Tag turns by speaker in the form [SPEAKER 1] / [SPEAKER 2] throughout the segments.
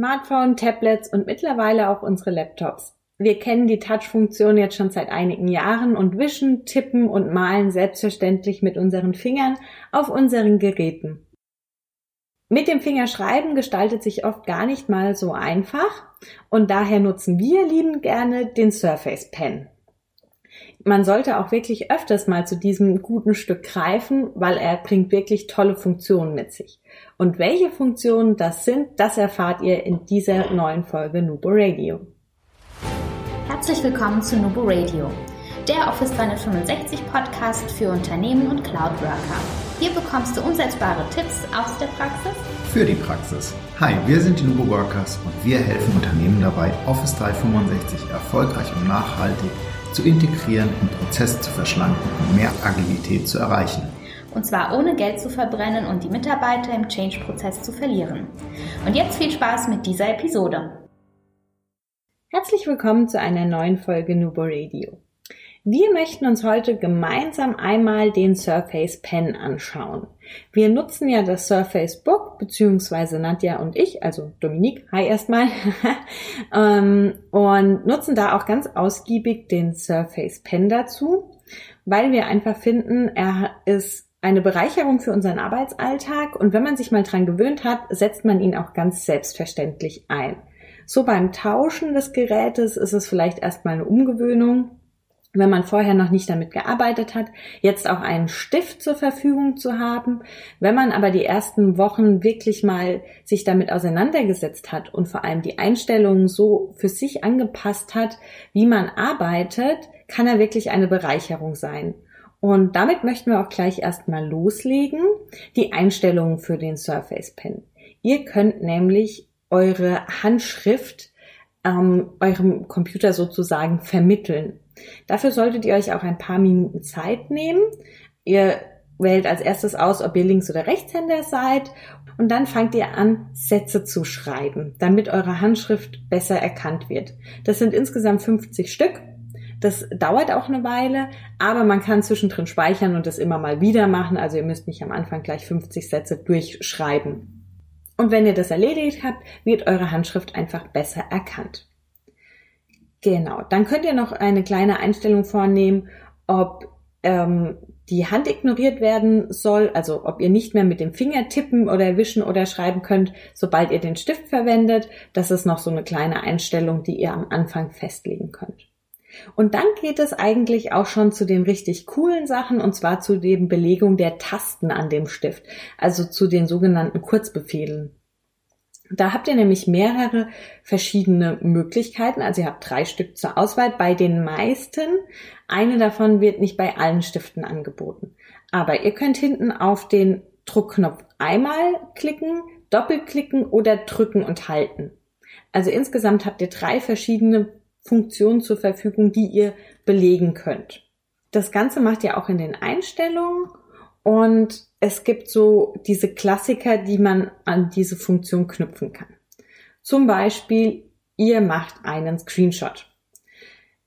[SPEAKER 1] Smartphone, Tablets und mittlerweile auch unsere Laptops. Wir kennen die Touch-Funktion jetzt schon seit einigen Jahren und wischen, tippen und malen selbstverständlich mit unseren Fingern auf unseren Geräten. Mit dem Fingerschreiben gestaltet sich oft gar nicht mal so einfach und daher nutzen wir lieben gerne den Surface Pen. Man sollte auch wirklich öfters mal zu diesem guten Stück greifen, weil er bringt wirklich tolle Funktionen mit sich. Und welche Funktionen das sind, das erfahrt ihr in dieser neuen Folge Nubo Radio.
[SPEAKER 2] Herzlich willkommen zu Nubo Radio, der Office 365 Podcast für Unternehmen und Cloud Worker. Hier bekommst du umsetzbare Tipps aus der Praxis
[SPEAKER 3] für die Praxis. Hi, wir sind die Nubo Workers und wir helfen Unternehmen dabei, Office 365 erfolgreich und nachhaltig zu integrieren und Prozesse zu verschlanken und mehr Agilität zu erreichen.
[SPEAKER 2] Und zwar ohne Geld zu verbrennen und die Mitarbeiter im Change-Prozess zu verlieren. Und jetzt viel Spaß mit dieser Episode.
[SPEAKER 1] Herzlich willkommen zu einer neuen Folge Nubo Radio. Wir möchten uns heute gemeinsam einmal den Surface Pen anschauen. Wir nutzen ja das Surface Book, beziehungsweise Nadja und ich, also Dominique, hi erstmal, ähm, und nutzen da auch ganz ausgiebig den Surface Pen dazu, weil wir einfach finden, er ist eine Bereicherung für unseren Arbeitsalltag und wenn man sich mal dran gewöhnt hat, setzt man ihn auch ganz selbstverständlich ein. So beim Tauschen des Gerätes ist es vielleicht erstmal eine Umgewöhnung, wenn man vorher noch nicht damit gearbeitet hat, jetzt auch einen Stift zur Verfügung zu haben. Wenn man aber die ersten Wochen wirklich mal sich damit auseinandergesetzt hat und vor allem die Einstellungen so für sich angepasst hat, wie man arbeitet, kann er wirklich eine Bereicherung sein. Und damit möchten wir auch gleich erstmal loslegen. Die Einstellungen für den Surface Pen. Ihr könnt nämlich eure Handschrift ähm, eurem Computer sozusagen vermitteln. Dafür solltet ihr euch auch ein paar Minuten Zeit nehmen. Ihr wählt als erstes aus, ob ihr Links- oder Rechtshänder seid und dann fangt ihr an, Sätze zu schreiben, damit eure Handschrift besser erkannt wird. Das sind insgesamt 50 Stück. Das dauert auch eine Weile, aber man kann zwischendrin speichern und das immer mal wieder machen. Also ihr müsst nicht am Anfang gleich 50 Sätze durchschreiben. Und wenn ihr das erledigt habt, wird eure Handschrift einfach besser erkannt. Genau, dann könnt ihr noch eine kleine Einstellung vornehmen, ob ähm, die Hand ignoriert werden soll, also ob ihr nicht mehr mit dem Finger tippen oder wischen oder schreiben könnt, sobald ihr den Stift verwendet. Das ist noch so eine kleine Einstellung, die ihr am Anfang festlegen könnt. Und dann geht es eigentlich auch schon zu den richtig coolen Sachen und zwar zu den Belegung der Tasten an dem Stift, also zu den sogenannten Kurzbefehlen. Da habt ihr nämlich mehrere verschiedene Möglichkeiten. Also ihr habt drei Stück zur Auswahl. Bei den meisten, eine davon wird nicht bei allen Stiften angeboten. Aber ihr könnt hinten auf den Druckknopf einmal klicken, doppelklicken oder drücken und halten. Also insgesamt habt ihr drei verschiedene Funktionen zur Verfügung, die ihr belegen könnt. Das Ganze macht ihr auch in den Einstellungen und es gibt so diese Klassiker, die man an diese Funktion knüpfen kann. Zum Beispiel, ihr macht einen Screenshot.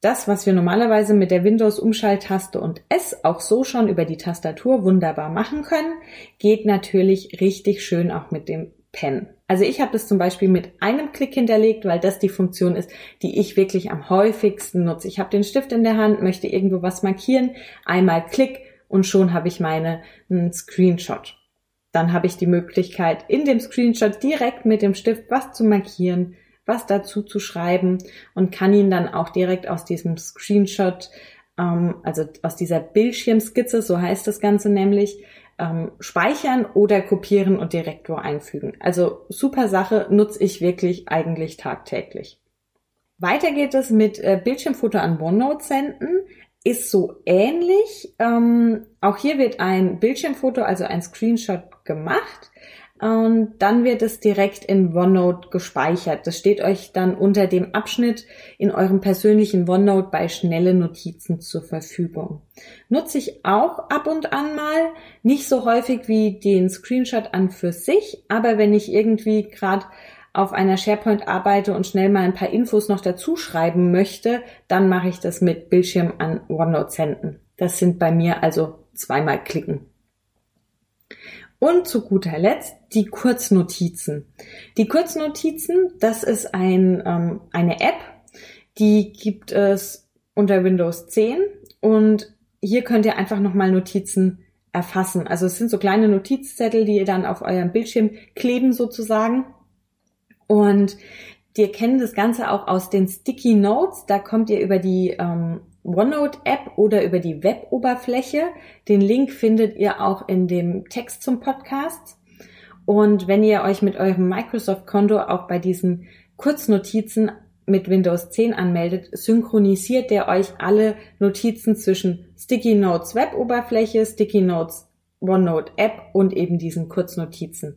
[SPEAKER 1] Das, was wir normalerweise mit der Windows-Umschalttaste und S auch so schon über die Tastatur wunderbar machen können, geht natürlich richtig schön auch mit dem Pen. Also ich habe das zum Beispiel mit einem Klick hinterlegt, weil das die Funktion ist, die ich wirklich am häufigsten nutze. Ich habe den Stift in der Hand, möchte irgendwo was markieren, einmal Klick und schon habe ich meine einen Screenshot. Dann habe ich die Möglichkeit, in dem Screenshot direkt mit dem Stift was zu markieren, was dazu zu schreiben und kann ihn dann auch direkt aus diesem Screenshot, ähm, also aus dieser Bildschirmskizze, so heißt das Ganze nämlich, ähm, speichern oder kopieren und direkt wo einfügen. Also super Sache, nutze ich wirklich eigentlich tagtäglich. Weiter geht es mit äh, Bildschirmfoto an OneNote senden ist so ähnlich. Ähm, auch hier wird ein Bildschirmfoto, also ein Screenshot gemacht. Und dann wird es direkt in OneNote gespeichert. Das steht euch dann unter dem Abschnitt in eurem persönlichen OneNote bei schnelle Notizen zur Verfügung. Nutze ich auch ab und an mal, nicht so häufig wie den Screenshot an für sich, aber wenn ich irgendwie gerade auf einer SharePoint arbeite und schnell mal ein paar Infos noch dazu schreiben möchte, dann mache ich das mit Bildschirm an OneNote senden. Das sind bei mir also zweimal klicken. Und zu guter Letzt die Kurznotizen. Die Kurznotizen, das ist ein, ähm, eine App, die gibt es unter Windows 10 und hier könnt ihr einfach nochmal Notizen erfassen. Also es sind so kleine Notizzettel, die ihr dann auf eurem Bildschirm kleben sozusagen. Und ihr kennt das Ganze auch aus den Sticky Notes. Da kommt ihr über die ähm, OneNote-App oder über die Web-Oberfläche. Den Link findet ihr auch in dem Text zum Podcast. Und wenn ihr euch mit eurem Microsoft-Konto auch bei diesen Kurznotizen mit Windows 10 anmeldet, synchronisiert der euch alle Notizen zwischen Sticky Notes Web-Oberfläche, Sticky Notes OneNote App und eben diesen Kurznotizen.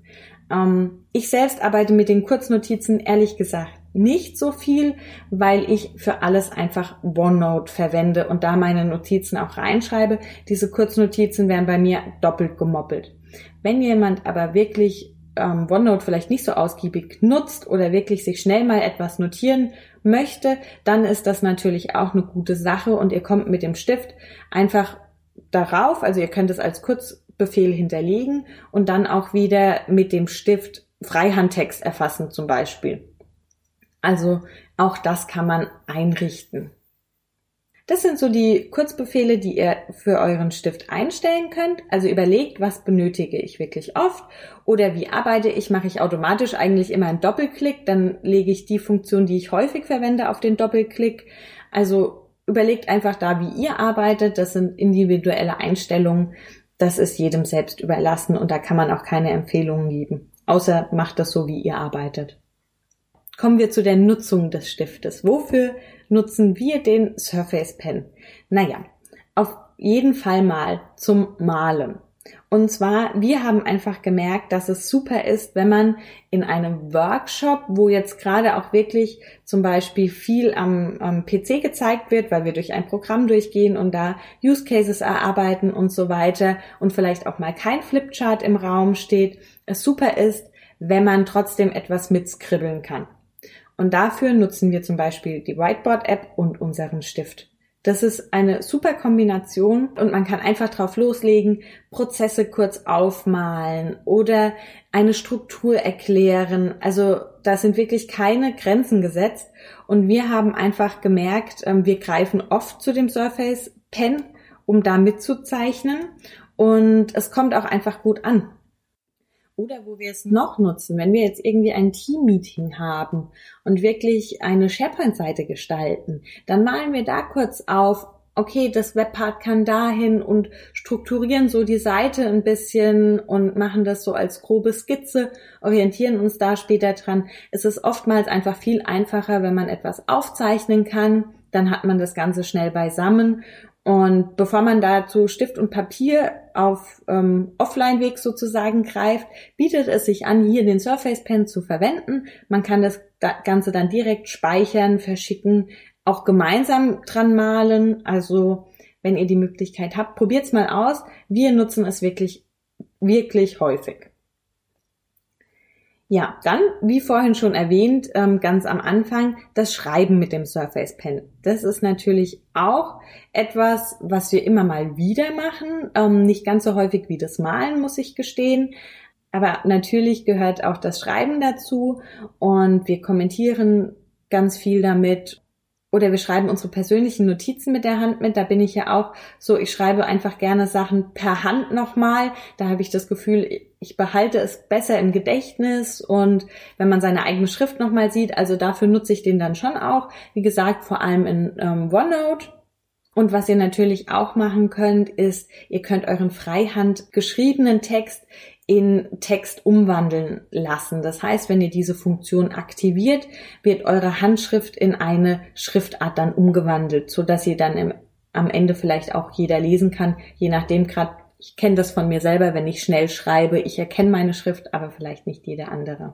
[SPEAKER 1] Ähm, ich selbst arbeite mit den Kurznotizen ehrlich gesagt nicht so viel, weil ich für alles einfach OneNote verwende und da meine Notizen auch reinschreibe. Diese Kurznotizen werden bei mir doppelt gemoppelt. Wenn jemand aber wirklich ähm, OneNote vielleicht nicht so ausgiebig nutzt oder wirklich sich schnell mal etwas notieren möchte, dann ist das natürlich auch eine gute Sache und ihr kommt mit dem Stift einfach darauf, also ihr könnt es als Kurzbefehl hinterlegen und dann auch wieder mit dem Stift Freihandtext erfassen zum Beispiel. Also auch das kann man einrichten. Das sind so die Kurzbefehle, die ihr für euren Stift einstellen könnt. Also überlegt, was benötige ich wirklich oft oder wie arbeite ich, mache ich automatisch eigentlich immer einen Doppelklick, dann lege ich die Funktion, die ich häufig verwende, auf den Doppelklick. Also überlegt einfach da, wie ihr arbeitet. Das sind individuelle Einstellungen. Das ist jedem selbst überlassen und da kann man auch keine Empfehlungen geben. Außer macht das so, wie ihr arbeitet. Kommen wir zu der Nutzung des Stiftes. Wofür nutzen wir den Surface Pen? Naja, auf jeden Fall mal zum Malen. Und zwar, wir haben einfach gemerkt, dass es super ist, wenn man in einem Workshop, wo jetzt gerade auch wirklich zum Beispiel viel am, am, PC gezeigt wird, weil wir durch ein Programm durchgehen und da Use Cases erarbeiten und so weiter und vielleicht auch mal kein Flipchart im Raum steht, es super ist, wenn man trotzdem etwas mitskribbeln kann. Und dafür nutzen wir zum Beispiel die Whiteboard-App und unseren Stift. Das ist eine super Kombination und man kann einfach drauf loslegen, Prozesse kurz aufmalen oder eine Struktur erklären. Also da sind wirklich keine Grenzen gesetzt und wir haben einfach gemerkt, ähm, wir greifen oft zu dem Surface Pen, um da mitzuzeichnen und es kommt auch einfach gut an. Oder wo wir es noch nutzen, wenn wir jetzt irgendwie ein Team-Meeting haben und wirklich eine SharePoint-Seite gestalten, dann malen wir da kurz auf, okay, das Webpart kann dahin und strukturieren so die Seite ein bisschen und machen das so als grobe Skizze, orientieren uns da später dran. Es ist oftmals einfach viel einfacher, wenn man etwas aufzeichnen kann, dann hat man das Ganze schnell beisammen und bevor man dazu Stift und Papier auf ähm, Offline-Weg sozusagen greift, bietet es sich an, hier den Surface Pen zu verwenden. Man kann das Ganze dann direkt speichern, verschicken, auch gemeinsam dran malen. Also wenn ihr die Möglichkeit habt, probiert's mal aus. Wir nutzen es wirklich, wirklich häufig. Ja, dann, wie vorhin schon erwähnt, ähm, ganz am Anfang, das Schreiben mit dem Surface Pen. Das ist natürlich auch etwas, was wir immer mal wieder machen. Ähm, nicht ganz so häufig wie das Malen, muss ich gestehen. Aber natürlich gehört auch das Schreiben dazu und wir kommentieren ganz viel damit oder wir schreiben unsere persönlichen Notizen mit der Hand mit. Da bin ich ja auch so, ich schreibe einfach gerne Sachen per Hand nochmal. Da habe ich das Gefühl, ich behalte es besser im Gedächtnis und wenn man seine eigene Schrift nochmal sieht, also dafür nutze ich den dann schon auch. Wie gesagt, vor allem in ähm, OneNote. Und was ihr natürlich auch machen könnt, ist, ihr könnt euren freihand geschriebenen Text in Text umwandeln lassen. Das heißt, wenn ihr diese Funktion aktiviert, wird eure Handschrift in eine Schriftart dann umgewandelt, so dass ihr dann im, am Ende vielleicht auch jeder lesen kann, je nachdem gerade ich kenne das von mir selber, wenn ich schnell schreibe, ich erkenne meine Schrift, aber vielleicht nicht jeder andere.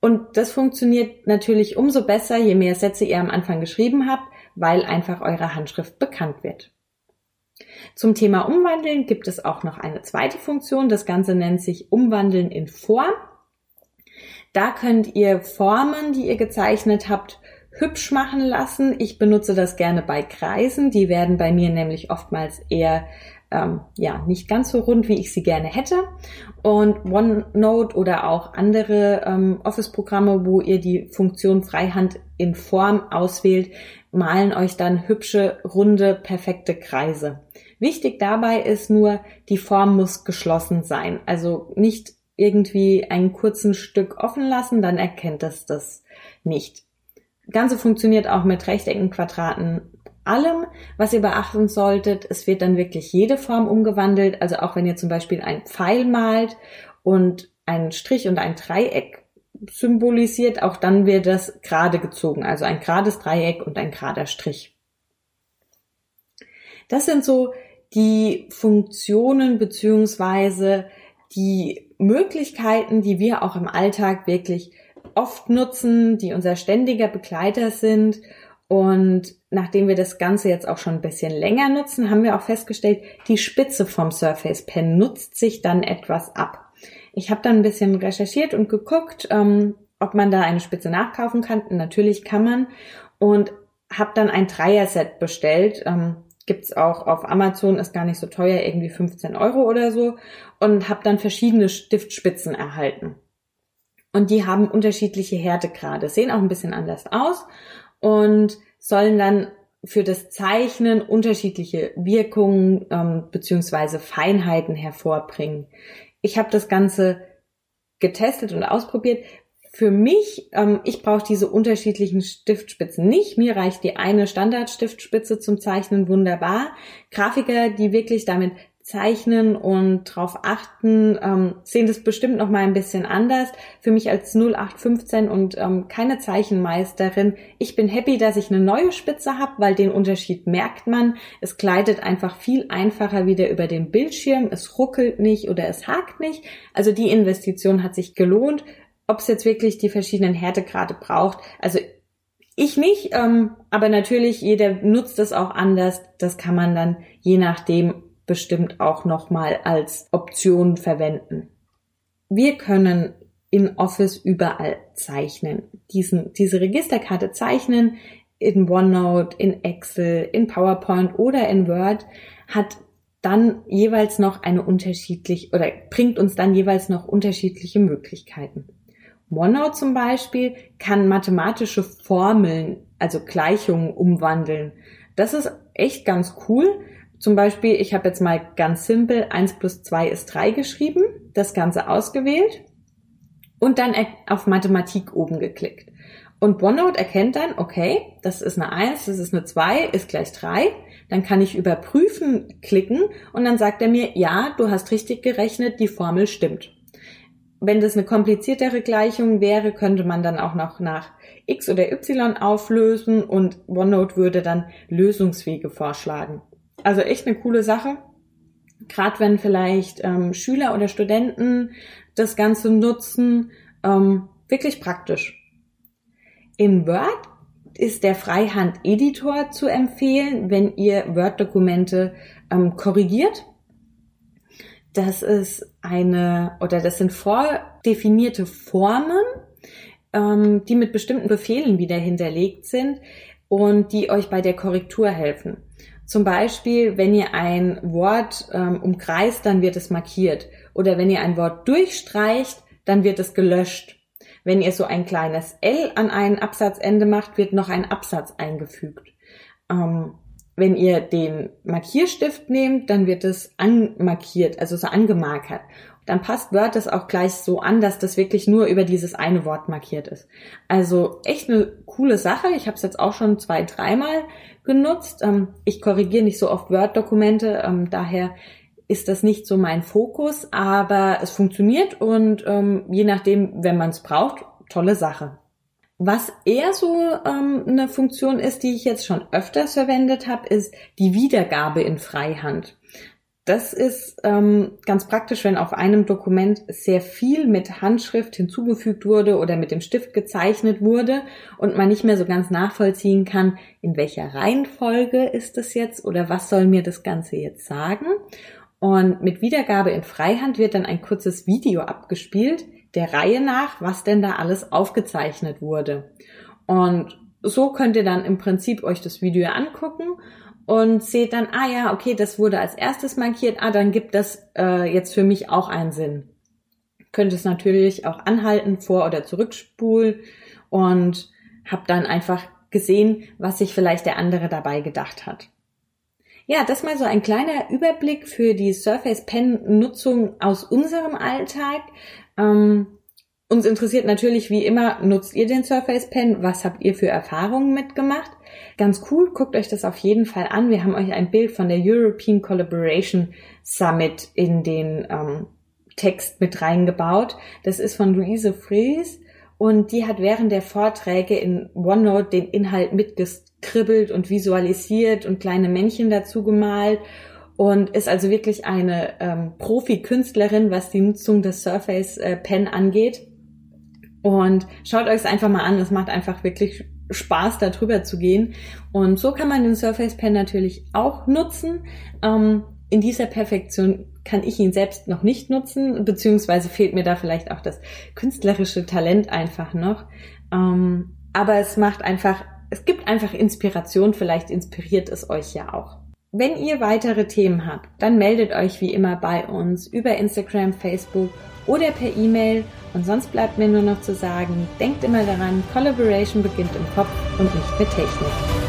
[SPEAKER 1] Und das funktioniert natürlich umso besser, je mehr Sätze ihr am Anfang geschrieben habt, weil einfach eure Handschrift bekannt wird. Zum Thema Umwandeln gibt es auch noch eine zweite Funktion. Das Ganze nennt sich Umwandeln in Form. Da könnt ihr Formen, die ihr gezeichnet habt, hübsch machen lassen. Ich benutze das gerne bei Kreisen. Die werden bei mir nämlich oftmals eher ähm, ja nicht ganz so rund, wie ich sie gerne hätte. Und OneNote oder auch andere ähm, Office-Programme, wo ihr die Funktion Freihand in Form auswählt, malen euch dann hübsche, runde, perfekte Kreise. Wichtig dabei ist nur, die Form muss geschlossen sein. Also nicht irgendwie einen kurzen Stück offen lassen, dann erkennt es das nicht. Ganze funktioniert auch mit Rechtecken, Quadraten, allem, was ihr beachten solltet. Es wird dann wirklich jede Form umgewandelt. Also auch wenn ihr zum Beispiel ein Pfeil malt und einen Strich und ein Dreieck symbolisiert, auch dann wird das gerade gezogen. Also ein gerades Dreieck und ein gerader Strich. Das sind so die Funktionen beziehungsweise die Möglichkeiten, die wir auch im Alltag wirklich oft nutzen, die unser ständiger Begleiter sind. Und nachdem wir das Ganze jetzt auch schon ein bisschen länger nutzen, haben wir auch festgestellt, die Spitze vom Surface Pen nutzt sich dann etwas ab. Ich habe dann ein bisschen recherchiert und geguckt, ähm, ob man da eine Spitze nachkaufen kann. Natürlich kann man. Und habe dann ein Dreier-Set bestellt. Ähm, gibt's auch auf Amazon, ist gar nicht so teuer, irgendwie 15 Euro oder so. Und habe dann verschiedene Stiftspitzen erhalten. Und die haben unterschiedliche Härtegrade, sehen auch ein bisschen anders aus und sollen dann für das Zeichnen unterschiedliche Wirkungen ähm, beziehungsweise Feinheiten hervorbringen. Ich habe das Ganze getestet und ausprobiert. Für mich, ähm, ich brauche diese unterschiedlichen Stiftspitzen nicht. Mir reicht die eine Standardstiftspitze zum Zeichnen wunderbar. Grafiker, die wirklich damit zeichnen und drauf achten, ähm, sehen das bestimmt noch mal ein bisschen anders. Für mich als 0815 und ähm, keine Zeichenmeisterin, ich bin happy, dass ich eine neue Spitze habe, weil den Unterschied merkt man. Es gleitet einfach viel einfacher wieder über den Bildschirm, es ruckelt nicht oder es hakt nicht. Also die Investition hat sich gelohnt. Ob es jetzt wirklich die verschiedenen Härtegrade braucht, also ich nicht, ähm, aber natürlich jeder nutzt es auch anders. Das kann man dann je nachdem bestimmt auch nochmal als Option verwenden. Wir können in Office überall zeichnen. Diesen, diese Registerkarte zeichnen in OneNote, in Excel, in PowerPoint oder in Word hat dann jeweils noch eine unterschiedlich oder bringt uns dann jeweils noch unterschiedliche Möglichkeiten. OneNote zum Beispiel kann mathematische Formeln, also Gleichungen umwandeln. Das ist echt ganz cool, zum Beispiel, ich habe jetzt mal ganz simpel 1 plus 2 ist 3 geschrieben, das Ganze ausgewählt und dann auf Mathematik oben geklickt. Und OneNote erkennt dann, okay, das ist eine 1, das ist eine 2, ist gleich 3. Dann kann ich überprüfen klicken und dann sagt er mir, ja, du hast richtig gerechnet, die Formel stimmt. Wenn das eine kompliziertere Gleichung wäre, könnte man dann auch noch nach x oder y auflösen und OneNote würde dann Lösungswege vorschlagen. Also echt eine coole Sache. Gerade wenn vielleicht ähm, Schüler oder Studenten das Ganze nutzen, ähm, wirklich praktisch. In Word ist der Freihand-Editor zu empfehlen, wenn ihr Word-Dokumente ähm, korrigiert. Das ist eine oder das sind vordefinierte Formen, ähm, die mit bestimmten Befehlen wieder hinterlegt sind und die euch bei der Korrektur helfen. Zum Beispiel, wenn ihr ein Wort ähm, umkreist, dann wird es markiert. Oder wenn ihr ein Wort durchstreicht, dann wird es gelöscht. Wenn ihr so ein kleines L an ein Absatzende macht, wird noch ein Absatz eingefügt. Ähm, wenn ihr den Markierstift nehmt, dann wird es anmarkiert, also so angemarkert. Dann passt Word das auch gleich so an, dass das wirklich nur über dieses eine Wort markiert ist. Also echt eine coole Sache. Ich habe es jetzt auch schon zwei, dreimal genutzt. Ähm, ich korrigiere nicht so oft Word-Dokumente, ähm, daher ist das nicht so mein Fokus, aber es funktioniert und ähm, je nachdem, wenn man es braucht, tolle Sache. Was eher so ähm, eine Funktion ist, die ich jetzt schon öfters verwendet habe, ist die Wiedergabe in Freihand. Das ist ähm, ganz praktisch, wenn auf einem Dokument sehr viel mit Handschrift hinzugefügt wurde oder mit dem Stift gezeichnet wurde und man nicht mehr so ganz nachvollziehen kann, in welcher Reihenfolge ist es jetzt oder was soll mir das Ganze jetzt sagen. Und mit Wiedergabe in Freihand wird dann ein kurzes Video abgespielt, der Reihe nach, was denn da alles aufgezeichnet wurde. Und so könnt ihr dann im Prinzip euch das Video angucken und seht dann, ah ja, okay, das wurde als erstes markiert, ah, dann gibt das äh, jetzt für mich auch einen Sinn. Könnt es natürlich auch anhalten, vor- oder zurückspulen und habt dann einfach gesehen, was sich vielleicht der andere dabei gedacht hat. Ja, das mal so ein kleiner Überblick für die Surface Pen Nutzung aus unserem Alltag. Ähm, uns interessiert natürlich wie immer, nutzt ihr den Surface Pen? Was habt ihr für Erfahrungen mitgemacht? Ganz cool, guckt euch das auf jeden Fall an. Wir haben euch ein Bild von der European Collaboration Summit in den ähm, Text mit reingebaut. Das ist von Luise Fries und die hat während der Vorträge in OneNote den Inhalt mitgeskribbelt und visualisiert und kleine Männchen dazu gemalt und ist also wirklich eine ähm, Profi-Künstlerin, was die Nutzung des Surface äh, Pen angeht. Und schaut euch es einfach mal an, es macht einfach wirklich Spaß, da drüber zu gehen. Und so kann man den Surface Pen natürlich auch nutzen. Ähm, in dieser Perfektion kann ich ihn selbst noch nicht nutzen, beziehungsweise fehlt mir da vielleicht auch das künstlerische Talent einfach noch. Ähm, aber es macht einfach, es gibt einfach Inspiration, vielleicht inspiriert es euch ja auch. Wenn ihr weitere Themen habt, dann meldet euch wie immer bei uns über Instagram, Facebook oder per E-Mail. Und sonst bleibt mir nur noch zu sagen, denkt immer daran, Collaboration beginnt im Kopf und nicht mit Technik.